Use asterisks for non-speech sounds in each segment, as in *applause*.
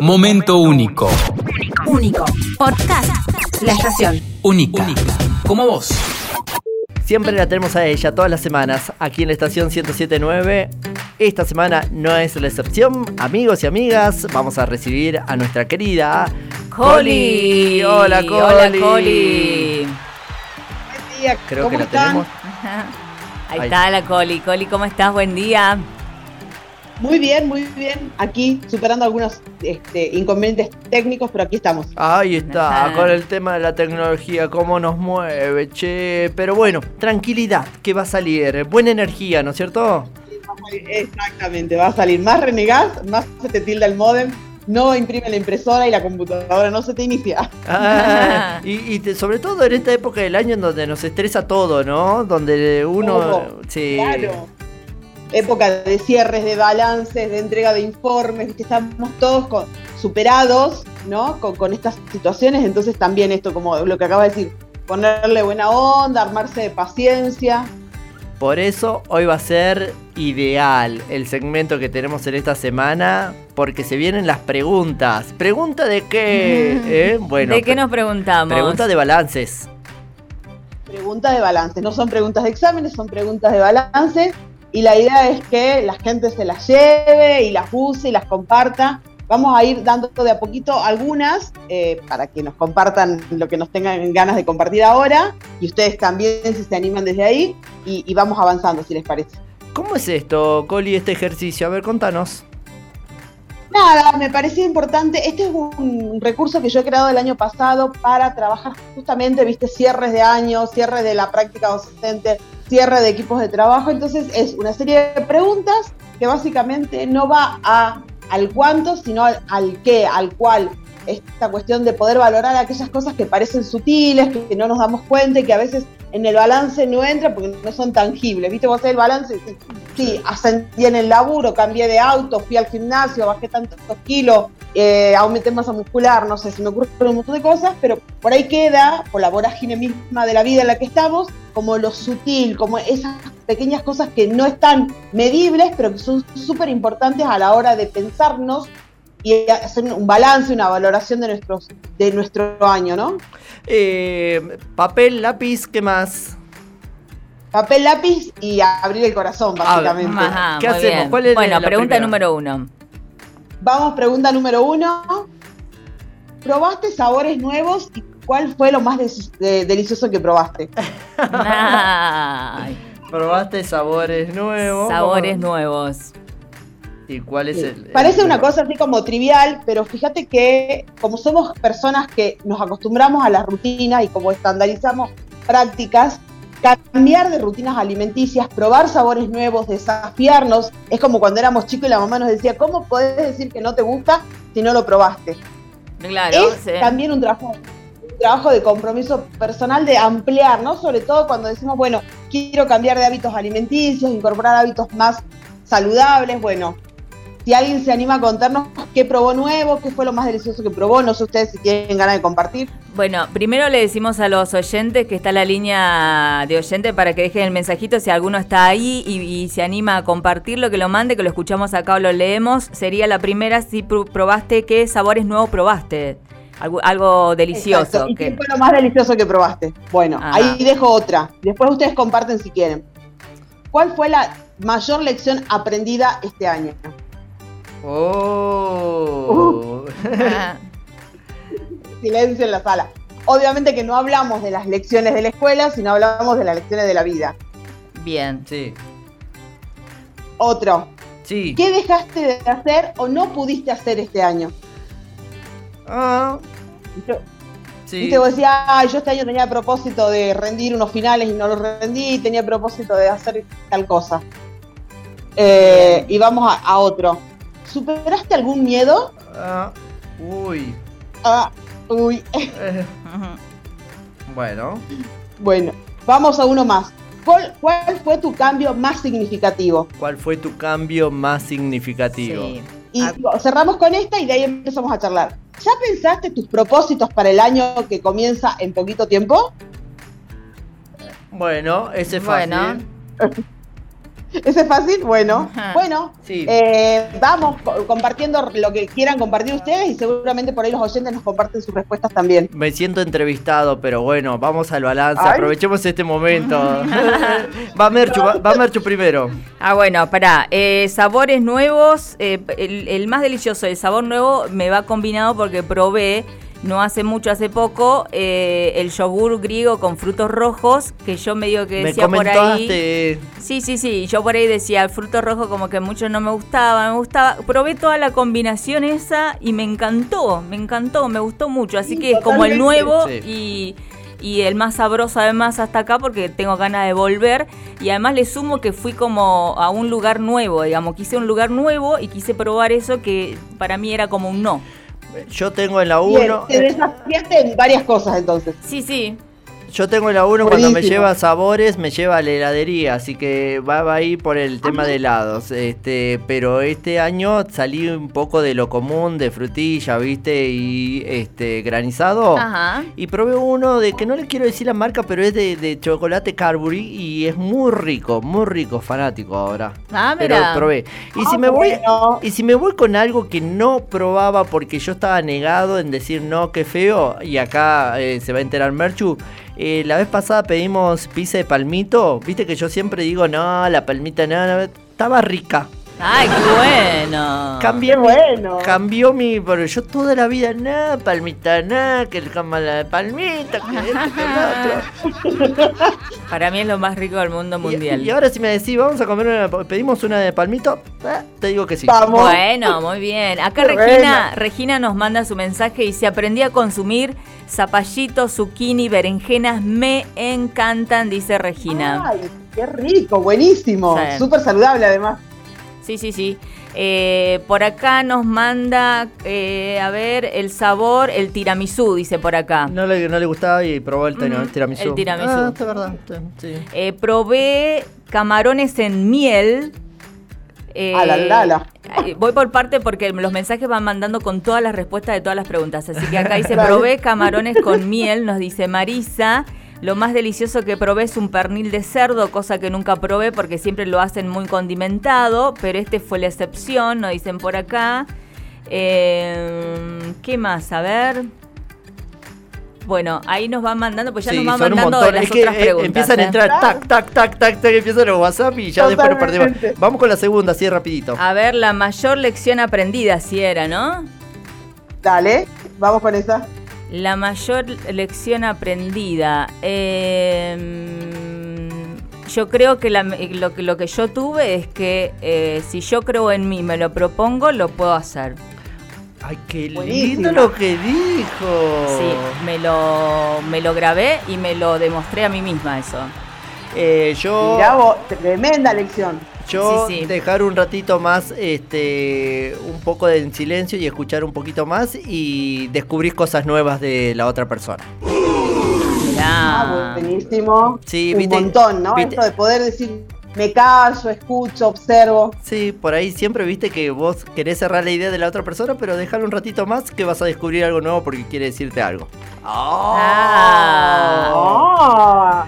Momento único. Único. Podcast. La estación. Única. Como vos. Siempre la tenemos a ella todas las semanas aquí en la estación 1079. Esta semana no es la excepción. Amigos y amigas, vamos a recibir a nuestra querida Coli. Hola, Coli. Hola, Coli. Buen día, Creo ¿cómo que la están? tenemos. Ahí, Ahí. está la Coli. Coli, ¿cómo estás? Buen día. Muy bien, muy bien. Aquí superando algunos este, inconvenientes técnicos, pero aquí estamos. Ahí está, Ajá. con el tema de la tecnología, cómo nos mueve, che. Pero bueno, tranquilidad, que va a salir. Buena energía, ¿no es cierto? Exactamente, va a salir más renegás, más se te tilda el modem, no imprime la impresora y la computadora no se te inicia. *laughs* Ah, y y te- sobre todo en esta época del año en donde nos estresa todo, ¿no? Donde uno... Todo, sí. Claro. Época de cierres, de balances, de entrega de informes, que estamos todos con- superados, ¿no? Con, con estas situaciones, entonces también esto, como lo que acaba de decir, ponerle buena onda, armarse de paciencia. Por eso hoy va a ser ideal el segmento que tenemos en esta semana, porque se vienen las preguntas. ¿Pregunta de qué? *laughs* ¿Eh? Bueno, ¿De qué nos preguntamos? Pregunta de balances. Preguntas de balance, no son preguntas de exámenes, son preguntas de balance y la idea es que la gente se las lleve y las use y las comparta. Vamos a ir dando de a poquito algunas eh, para que nos compartan lo que nos tengan ganas de compartir ahora y ustedes también si se animan desde ahí y, y vamos avanzando si les parece. ¿Cómo es esto, Coli, este ejercicio? A ver, contanos. Nada, me parecía importante. Este es un recurso que yo he creado el año pasado para trabajar justamente, viste, cierres de año, cierre de la práctica docente, cierre de equipos de trabajo. Entonces es una serie de preguntas que básicamente no va al cuánto, sino al, al qué, al cuál. Esta cuestión de poder valorar aquellas cosas que parecen sutiles, que no nos damos cuenta y que a veces en el balance no entran porque no son tangibles. ¿Viste? Vos haces el balance decís, sí, ascendí en el laburo, cambié de auto, fui al gimnasio, bajé tantos kilos, eh, aumenté masa muscular, no sé, se me ocurren un montón de cosas, pero por ahí queda, por la vorágine misma de la vida en la que estamos, como lo sutil, como esas pequeñas cosas que no están medibles, pero que son súper importantes a la hora de pensarnos y hacer un balance, una valoración de, nuestros, de nuestro año, ¿no? Eh, papel, lápiz, ¿qué más? Papel, lápiz y abrir el corazón, básicamente. Ajá, ¿Qué hacemos? bien. ¿Cuál es bueno, la pregunta primera? número uno. Vamos, pregunta número uno. ¿Probaste sabores nuevos y cuál fue lo más de- delicioso que probaste? *laughs* Ay, ¿Probaste sabores nuevos? sabores nuevos. ¿Y cuál es el...? Parece una cosa así como trivial, pero fíjate que como somos personas que nos acostumbramos a las rutinas y como estandarizamos prácticas, cambiar de rutinas alimenticias, probar sabores nuevos, desafiarnos, es como cuando éramos chicos y la mamá nos decía, ¿cómo podés decir que no te gusta si no lo probaste? Claro, es sí. también un trabajo, un trabajo de compromiso personal de ampliar, ¿no? Sobre todo cuando decimos, bueno, quiero cambiar de hábitos alimenticios, incorporar hábitos más saludables, bueno. Si alguien se anima a contarnos qué probó nuevo, qué fue lo más delicioso que probó, no sé ustedes si tienen ganas de compartir. Bueno, primero le decimos a los oyentes que está la línea de oyente para que dejen el mensajito si alguno está ahí y, y se anima a compartirlo, que lo mande, que lo escuchamos acá o lo leemos. Sería la primera si pr- probaste, qué sabores nuevos probaste. Algo, algo delicioso. Exacto. ¿Y que- qué fue lo más delicioso que probaste? Bueno, Ajá. ahí dejo otra. Después ustedes comparten si quieren. ¿Cuál fue la mayor lección aprendida este año? Oh. Ah, *laughs* silencio en la sala. Obviamente que no hablamos de las lecciones de la escuela, sino hablamos de las lecciones de la vida. bien. sí, Otro, sí. ¿qué dejaste de hacer o no pudiste hacer este año? Ah, Yo- sí. Viste, vos decías, "Ay, yo este año tenía propósito de rendir unos finales y no los rendí, tenía propósito de hacer tal cosa. Eh, y vamos a, a otro. ¿Superaste algún miedo? Ah, uy. Ah, uy, *laughs* Eh, bueno. bueno, vamos a uno más. ¿Cuál, cuál fue tu cambio más significativo? ¿Cuál fue tu cambio más significativo? Sí. Y Ah. cerramos con esta y de ahí empezamos a charlar. ¿Ya pensaste tus propósitos para el año que comienza en poquito tiempo? Bueno, ese es fácil. Bueno. *laughs* ¿Ese es fácil? Bueno, Ajá. bueno, Sí. eh, vamos co- compartiendo lo que quieran compartir ustedes y seguramente por ahí los oyentes nos comparten sus respuestas también. Me siento entrevistado, pero bueno, vamos al balance. Ay. Aprovechemos este momento. *laughs* *laughs* va Merchu, va, va Merchu primero. Ah, bueno, pará. eh, sabores nuevos. eh, el, el más delicioso, el sabor nuevo me va combinado porque probé no hace mucho, hace poco, eh, el yogur griego con frutos rojos, que yo medio que Me decía por ahí. Sí, sí, sí. Yo por ahí decía, el fruto rojo como que mucho no me gustaba, me gustaba. Probé toda la combinación esa y me encantó, me encantó, me gustó mucho. Así Sí, que es como el nuevo Sí. y, y el más sabroso además hasta acá porque tengo ganas de volver. Y además le sumo que fui como a un lugar nuevo, digamos. Quise un lugar nuevo y quise probar eso que para mí era como un no. Yo tengo en la Bien, 1. te desafiaste en varias cosas entonces. Sí, sí. Yo tengo en la 1 cuando me lleva sabores, me lleva a la heladería, así que va, va ahí por el tema de helados. Este, pero este año salí un poco de lo común, de frutilla, ¿viste? Y este granizado. Ajá. Y probé uno de que no le quiero decir la marca, pero es de, de chocolate Carbury y es muy rico, muy rico, fanático ahora. Ah, Pero mira. probé. Y Ah, si me voy bueno. y si me voy con algo que no probaba porque yo estaba negado en decir no, qué feo, y acá eh, se va a enterar Merchu. Eh, la vez pasada pedimos pizza de palmito. Viste que yo siempre digo, no, la palmita no, no, estaba rica. Ay, qué bueno. Cambié Qué mi- bueno. Cambió mi. Pero yo toda la vida, nada, palmita, nada, que el cama la palmita, que esto, que lo otro. *laughs* Para mí es lo más rico del mundo mundial. Y, ahora si me decís, vamos a comer una, pedimos una de palmito, eh, te digo que sí. Vamos. Bueno, muy bien. Acá Regina. Regina nos manda su mensaje y dice, aprendí a consumir zapallitos, zucchini, berenjenas, me encantan, dice Regina. Ay, qué rico, buenísimo. Sí. Súper saludable además. Sí, sí, sí. Eh, por acá nos manda, eh, a ver, el sabor, el tiramisú, dice por acá. No le, no le gustaba y probó el, tira- Ujú, tiramisú. el tiramisú. Ah, está verdad. Sí. Eh, probé camarones en miel. Eh, A la lala. eh, Voy por parte porque los mensajes van mandando con todas las respuestas de todas las preguntas. Así que acá dice, probé camarones con miel, nos dice Marisa. Lo más delicioso que probé es un pernil de cerdo, cosa que nunca probé porque siempre lo hacen muy condimentado, pero este fue la excepción, nos dicen por acá. Eh, ¿Qué más? A ver. Bueno, ahí nos van mandando, pues ya Sí, nos van mandando montón. las Es que otras eh, preguntas. empiezan a ¿eh? entrar tac, tac, tac, tac, tac, empiezan los WhatsApp y ya después nos perdimos. Totalmente. Vamos con la segunda, así rapidito. A ver, la mayor lección aprendida, si era, ¿no? Dale, vamos con esa. La mayor lección aprendida. eh, yo creo que la- lo, que lo que yo tuve es que eh, si yo creo en mí, me lo propongo, lo puedo hacer. Ay, qué lindo lo que dijo. Sí, me lo, me lo grabé y me lo demostré a mí misma eso. Eh, yo Mirá vos, tremenda lección. yo Sí, sí. dejar un ratito más, este, un poco de en silencio y escuchar un poquito más y descubrir cosas nuevas de la otra persona. Mirá. Ah, buenísimo. Sí, Un viste- montón, ¿no? viste- Esto de poder decir, me callo, escucho, observo. Sí, por ahí siempre viste que vos querés cerrar la idea de la otra persona, pero déjalo un ratito más que vas a descubrir algo nuevo porque quiere decirte algo. Ah. Ah.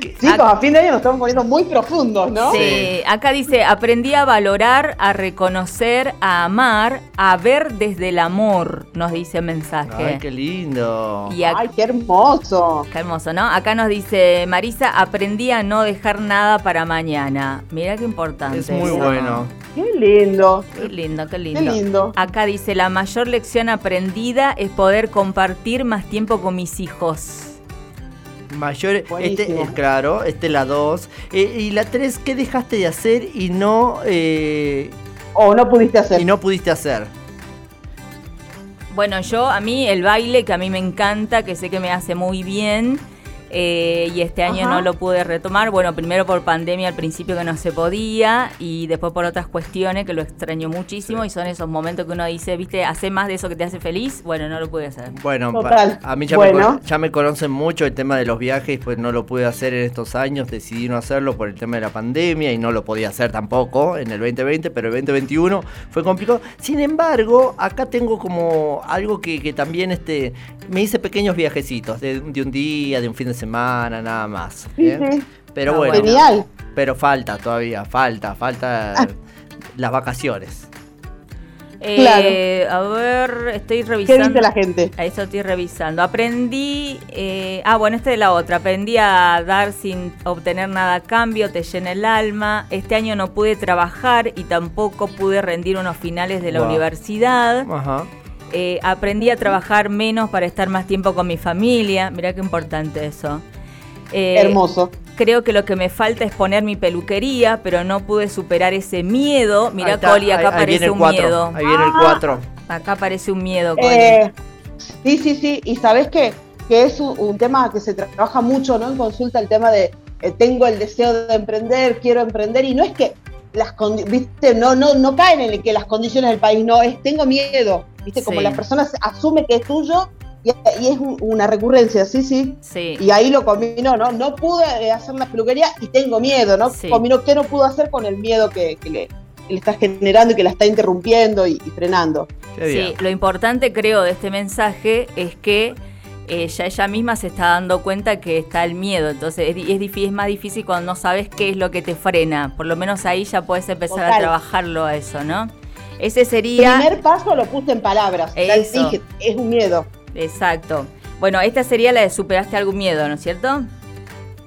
Chicos, a fin de año nos estamos poniendo muy profundos, ¿no? Sí, acá dice, aprendí a valorar, a reconocer, a amar, a ver desde el amor, nos dice el mensaje. Ay, qué lindo. Y Ay, qué hermoso. Qué hermoso, ¿no? Acá nos dice Marisa, aprendí a no dejar nada para mañana. Mira qué importante. Es muy eso. bueno. Qué lindo. Qué lindo, qué lindo. Qué lindo. Acá dice, la mayor lección aprendida es poder compartir más tiempo con mis hijos. Mayor, este Buenísimo. es claro, este la 2. y la 3, ¿qué dejaste de hacer y no, eh, O no pudiste hacer. y no pudiste hacer? Bueno, yo a mí el baile, que a mí me encanta, que sé que me hace muy bien, eh, y este año Ajá. no lo pude retomar. Bueno, primero por pandemia al principio que no se podía, y después por otras cuestiones que lo extraño muchísimo, y son esos momentos que uno dice, viste, hace más de eso que te hace feliz. Bueno, no lo pude hacer. Bueno, Total. a mí ya, me, Bueno. ya me conocen mucho el tema de los viajes, pues no lo pude hacer en estos años, decidí no hacerlo por el tema de la pandemia y no lo podía hacer tampoco en el 2020, pero el 2021 fue complicado. Sin embargo, acá tengo como algo que, que también este, me hice pequeños viajecitos de, de un día, de un fin de semana, nada más. Sí, sí. Pero Ah, bueno. Genial. pero falta todavía, falta, falta Ah. las vacaciones. Eh, A ver, estoy ¿Qué revisando. dice la gente? A eso estoy revisando. Aprendí. eh, ah, bueno, este de la otra. Aprendí a dar sin obtener nada a cambio, te llena el alma. Este año no pude trabajar y tampoco pude rendir unos finales de la Wow. universidad. Ajá. Eh, aprendí a trabajar menos para estar más tiempo con mi familia. Mirá qué importante eso. Eh, Hermoso. Creo que lo que me falta es poner mi peluquería, pero no pude superar ese miedo. Mirá, está, Coli, acá ahí- aparece un cuatro, miedo. Ahí viene el Ah. 4. Acá aparece un miedo, Coli. Eh, sí, sí, sí. Y sabes qué? Que es un, un tema que se trabaja mucho, ¿no? En consulta, el tema de eh, tengo el deseo de emprender, quiero emprender. Y no es que las viste, no, no, no caen en el que las condiciones del país, no, es tengo miedo. Viste, como Sí. las personas asumen que es tuyo y, y es un- una recurrencia, sí, sí. sí. Y ahí lo combinó, ¿no? No pude eh, hacer la peluquería y tengo miedo, ¿no? Sí. Combinó qué no pudo hacer con el miedo que, que le, que le está generando y que la está interrumpiendo y, y frenando. Sí, lo importante creo de este mensaje es que eh, ya ella misma se está dando cuenta que está el miedo. Entonces es, es, más difícil cuando no sabes qué es lo que te frena. Por lo menos ahí ya puedes empezar a trabajarlo a eso, ¿no? Ese sería... Primer paso lo puse en palabras. Ya Eso. dije, es un miedo. Exacto. Bueno, esta sería la de superaste algún miedo, ¿no es cierto?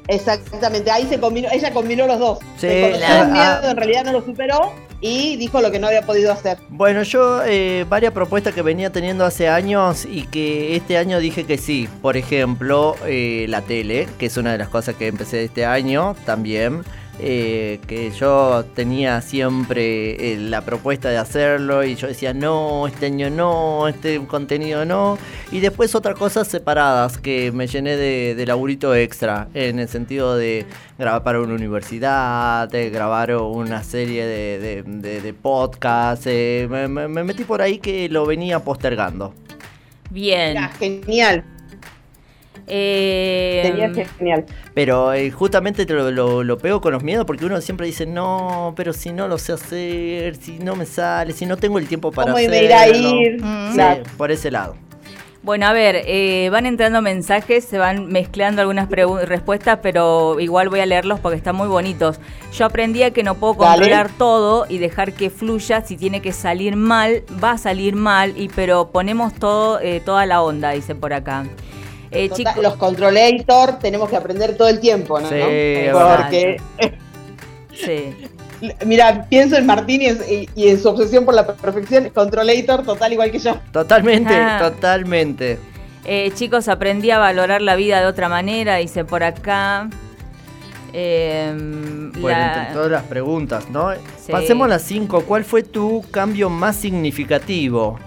Exactamente, ahí se combinó, ella combinó los dos. Sí, el miedo, Ah. en realidad no lo superó y dijo lo que no había podido hacer. Bueno, yo eh, varias propuestas que venía teniendo hace años y que este año dije que sí. Por ejemplo, eh, la tele, que es una de las cosas que empecé este año también. Eh, que yo tenía siempre eh, la propuesta de hacerlo y yo decía no, este año no, este contenido no. Y después otras cosas separadas que me llené de, de laburito extra, en el sentido de grabar para una universidad, de grabar una serie de, de, de- de podcasts. eh, me, me- me metí por ahí que lo venía postergando. Bien. Genial, Eh, sería genial. Pero eh, justamente te lo, lo, lo pego con los miedos porque uno siempre dice, no, pero si no lo sé hacer, si no me sale, si no tengo el tiempo para ¿Cómo hacerlo. me irá a ir? Mm. Sí, Claro. por ese lado. Bueno, a ver, eh, van entrando mensajes, se van mezclando algunas respuestas, pero igual voy a leerlos porque están muy bonitos. Yo aprendí a que no puedo Dale. controlar todo y dejar que fluya. Si tiene que salir mal, va a salir mal, y pero ponemos todo, eh, toda la onda, dice por acá. Eh, Total, los controlator tenemos que aprender todo el tiempo, ¿no? Sí, ¿No? Porque, sí. *laughs* mira, pienso en Martín y, en- y en su obsesión por la perfección, controlator total igual que yo. Totalmente, Ah. totalmente. Eh, chicos, aprendí a valorar la vida de otra manera, dice por acá. Eh, Bueno, la- entre todas las preguntas, ¿no? Sí. Pasemos a las 5. ¿Cuál fue tu cambio más significativo?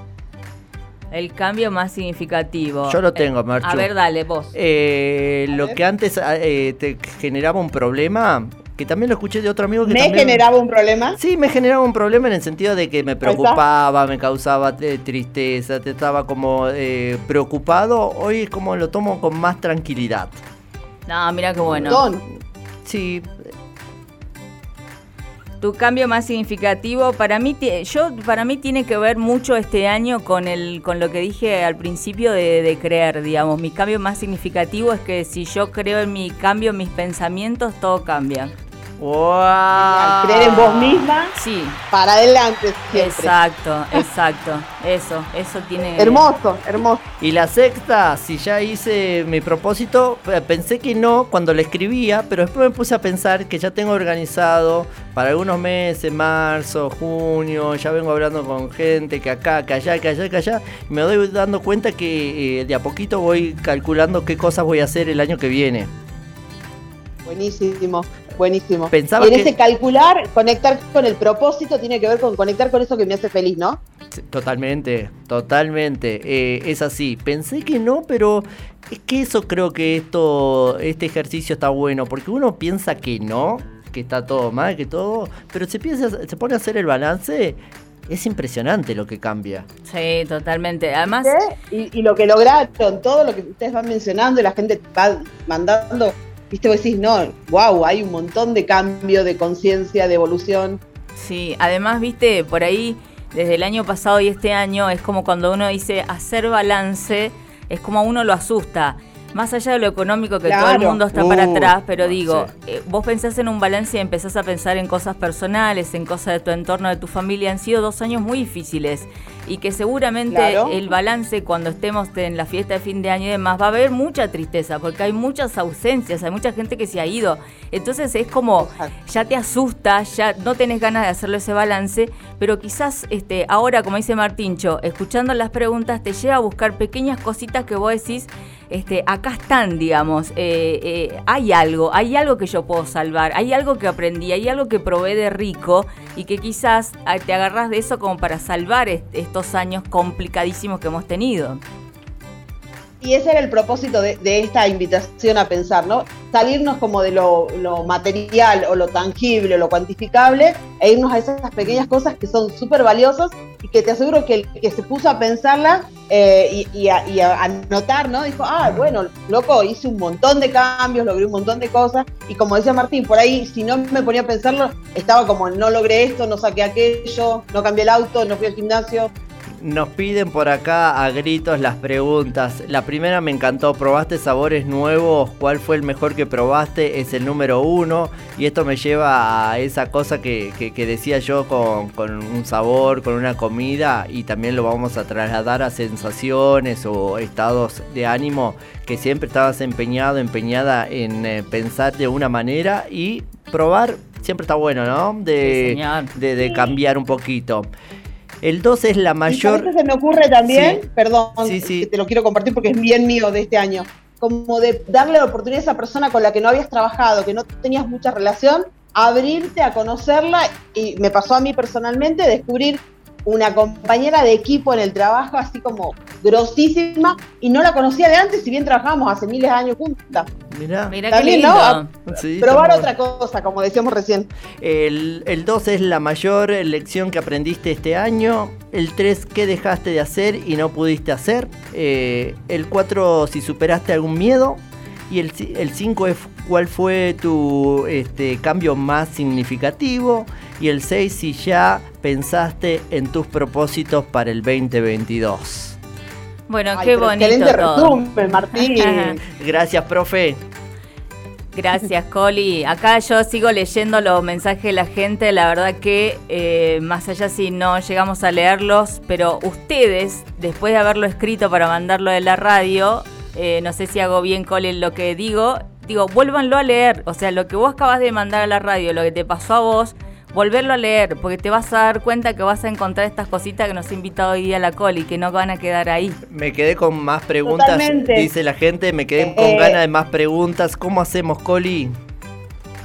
El cambio más significativo. Yo lo tengo, Eh, Marchu. A ver, dale, vos. Eh, lo ver. que antes eh, te generaba un problema, que también lo escuché de otro amigo que Me también... generaba un problema. Sí, me generaba un problema en el sentido de que me preocupaba, me causaba eh, tristeza, te estaba como eh, preocupado. Hoy es como lo tomo con más tranquilidad. No, mira qué bueno. Don, Sí, Tu cambio más significativo para mí, yo para mí tiene que ver mucho este año con el, con lo que dije al principio de, de creer, digamos. Mi cambio más significativo es que si yo creo en mi cambio, en mis pensamientos, todo cambia. ¡Wow! creer en vos misma, Sí, para adelante siempre. exacto, exacto. Eso, eso tiene. Hermoso, hermoso. Y la sexta, si ya hice mi propósito, eh, pensé que no cuando lo escribía, pero después me puse a pensar que ya tengo organizado para algunos meses, marzo, junio, ya vengo hablando con gente que acá, que allá, que allá, que allá, y me doy dando cuenta que eh, de a poquito voy calculando qué cosas voy a hacer el año que viene. Buenísimo, buenísimo. Pensaba y en que- ese calcular, conectar con el propósito tiene que ver con conectar con eso que me hace feliz, ¿no? Totalmente, totalmente. eh, es así. Pensé que no, pero es que eso creo que esto, este ejercicio está bueno, porque uno piensa que no, que está todo mal, que todo, pero se piensa, se pone a hacer el balance, es impresionante lo que cambia. Sí, totalmente. Además, Y, y lo que lograron, todo lo que ustedes van mencionando y la gente va mandando, viste, vos decís, no, wow, hay un montón de cambio, de conciencia, de evolución. Sí, además, viste, por ahí, desde el año pasado y este año, es como cuando uno dice hacer balance, es como a uno lo asusta. Más allá de lo económico que Claro. todo el mundo está para Uh, atrás, pero digo, sí. eh, vos pensás en un balance y empezás a pensar en cosas personales, en cosas de tu entorno, de tu familia. Han sido dos años muy difíciles y que seguramente Claro. el balance cuando estemos en la fiesta de fin de año y demás va a haber mucha tristeza porque hay muchas ausencias, hay mucha gente que se ha ido. Entonces es como Exacto. ya te asusta, ya no tenés ganas de hacerle ese balance, pero quizás este, ahora, como dice Martincho, escuchando las preguntas te lleva a buscar pequeñas cositas que vos decís, este, acá están, digamos, eh, eh, hay algo, hay algo que yo puedo salvar, hay algo que aprendí, hay algo que probé de rico y que quizás ah, te agarrás de eso como para salvar est- estos años complicadísimos que hemos tenido. Y ese era el propósito de, esta invitación a pensar, ¿no? Salirnos como de lo, material o lo tangible o lo cuantificable e irnos a esas pequeñas cosas que son súper valiosas y que te aseguro que el que se puso a pensarlas eh, y, a, y a anotar, ¿no? Dijo, ah, bueno, loco, hice un montón de cambios, logré un montón de cosas y como decía Martín, por ahí si no me ponía a pensarlo, estaba como, no logré esto, no saqué aquello, no cambié el auto, no fui al gimnasio. Nos piden por acá a gritos las preguntas. La primera me encantó. ¿Probaste sabores nuevos? ¿Cuál fue el mejor que probaste? Es el número uno. Y esto me lleva a esa cosa que, que- que decía yo con, con un sabor, con una comida. Y también lo vamos a trasladar a sensaciones o estados de ánimo que siempre estabas empeñado, empeñada en eh, pensar de una manera y probar. Siempre está bueno, ¿no? De, Sí, de, de cambiar un poquito. El 2 es la Y mayor. qué se me ocurre también, Sí. perdón, Sí, sí. que te lo quiero compartir porque es bien mío de este año, como de darle la oportunidad a esa persona con la que no habías trabajado, que no tenías mucha relación, abrirte a conocerla y me pasó a mí personalmente descubrir una compañera de equipo en el trabajo así como grosísima y no la conocía de antes, si bien trabajábamos hace miles de años juntas. Mirá. Mira qué También, lindo. ¿no? Sí, Probar otra cosa, como decíamos recién. El, el 2 es la mayor lección que aprendiste este año. El 3, ¿qué dejaste de hacer y no pudiste hacer? Eh, el 4, si superaste algún miedo. Y el 5 es cuál fue tu este, cambio más significativo. Y el 6, si ya pensaste en tus propósitos para el 2022. Bueno, Ay, qué bonito Excelente todo. resumen, Martín. *laughs* Gracias, profe. Gracias, Coli. Acá yo sigo leyendo los mensajes de la gente. La verdad que, eh, más allá si no llegamos a leerlos, pero ustedes, después de haberlo escrito para mandarlo de la radio, eh, no sé si hago bien, Coli, en lo que digo, digo, vuélvanlo a leer. O sea, lo que vos acabas de mandar a la radio, lo que te pasó a vos, volverlo a leer, porque te vas a dar cuenta que vas a encontrar estas cositas que nos ha invitado hoy día la Coli, que no van a quedar ahí. Me quedé con más preguntas, Totalmente. dice la gente. Me quedé con Eh, ganas de más preguntas. ¿Cómo hacemos, Coli?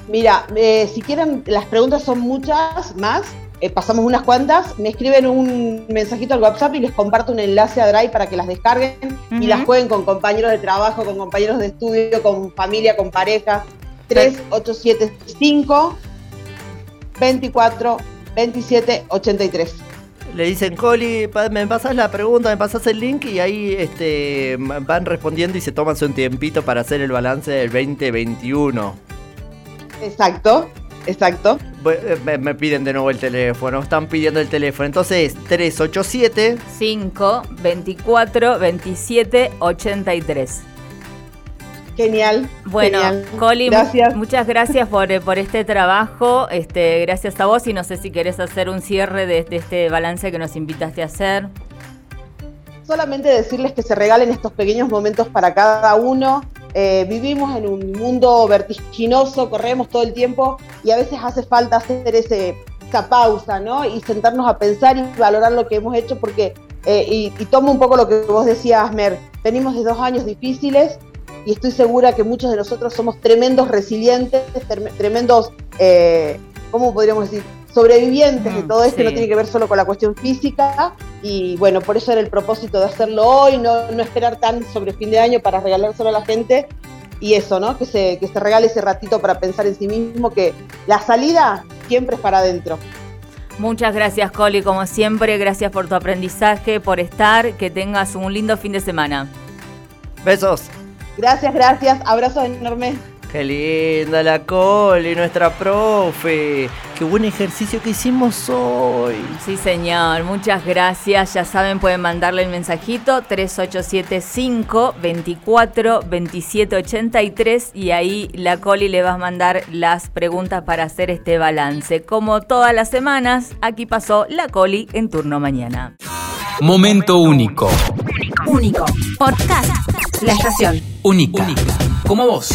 Mira, eh, si quieren, las preguntas son muchas más. eh, pasamos unas cuantas. Me escriben un mensajito al WhatsApp y les comparto un enlace a Drive para que las descarguen y las jueguen con compañeros de trabajo, con compañeros de estudio, con familia, con pareja. 3875 24 27 83. Le dicen, Coli, me pasas la pregunta, me pasas el link y ahí este, van respondiendo y se toman su tiempito para hacer el balance del 2021. Exacto, exacto. Eh, Me, me piden de nuevo el teléfono, están pidiendo el teléfono. Entonces, 387 5, 24, 27, 83. Genial. Bueno, genial. Gracias. muchas gracias por, eh, por este trabajo. Este, gracias a vos y no sé si querés hacer un cierre de, de este balance que nos invitaste a hacer. Solamente decirles que se regalen estos pequeños momentos para cada uno. Eh, vivimos en un mundo vertiginoso, corremos todo el tiempo y a veces hace falta hacer ese, esa pausa, ¿no? Y sentarnos a pensar y valorar lo que hemos hecho porque, eh, y, y tomo un poco lo que vos decías, Mer, venimos de dos años difíciles y estoy segura que muchos de nosotros somos tremendos resilientes, trem- tremendos, eh, ¿cómo podríamos decir? Sobrevivientes de Mm, todo esto, sí. no tiene que ver solo con la cuestión física. Y bueno, por eso era el propósito de hacerlo hoy, no, no esperar tan sobre fin de año para regalárselo a la gente. Y eso, ¿no? Que se, que se regale ese ratito para pensar en sí mismo, que la salida siempre es para adentro. Muchas gracias, Coli, como siempre. Gracias por tu aprendizaje, por estar. Que tengas un lindo fin de semana. Besos. Gracias, gracias. Abrazos enormes. Qué linda la Coli, nuestra profe. qué buen ejercicio que hicimos hoy. Sí, señor. Muchas gracias. Ya saben, pueden mandarle el mensajito 3875 24 27 83 y ahí la Coli le va a mandar las preguntas para hacer este balance. Como todas las semanas, aquí pasó la Coli en turno mañana. Momento único. Único. Podcast. La estación. Única. Como vos.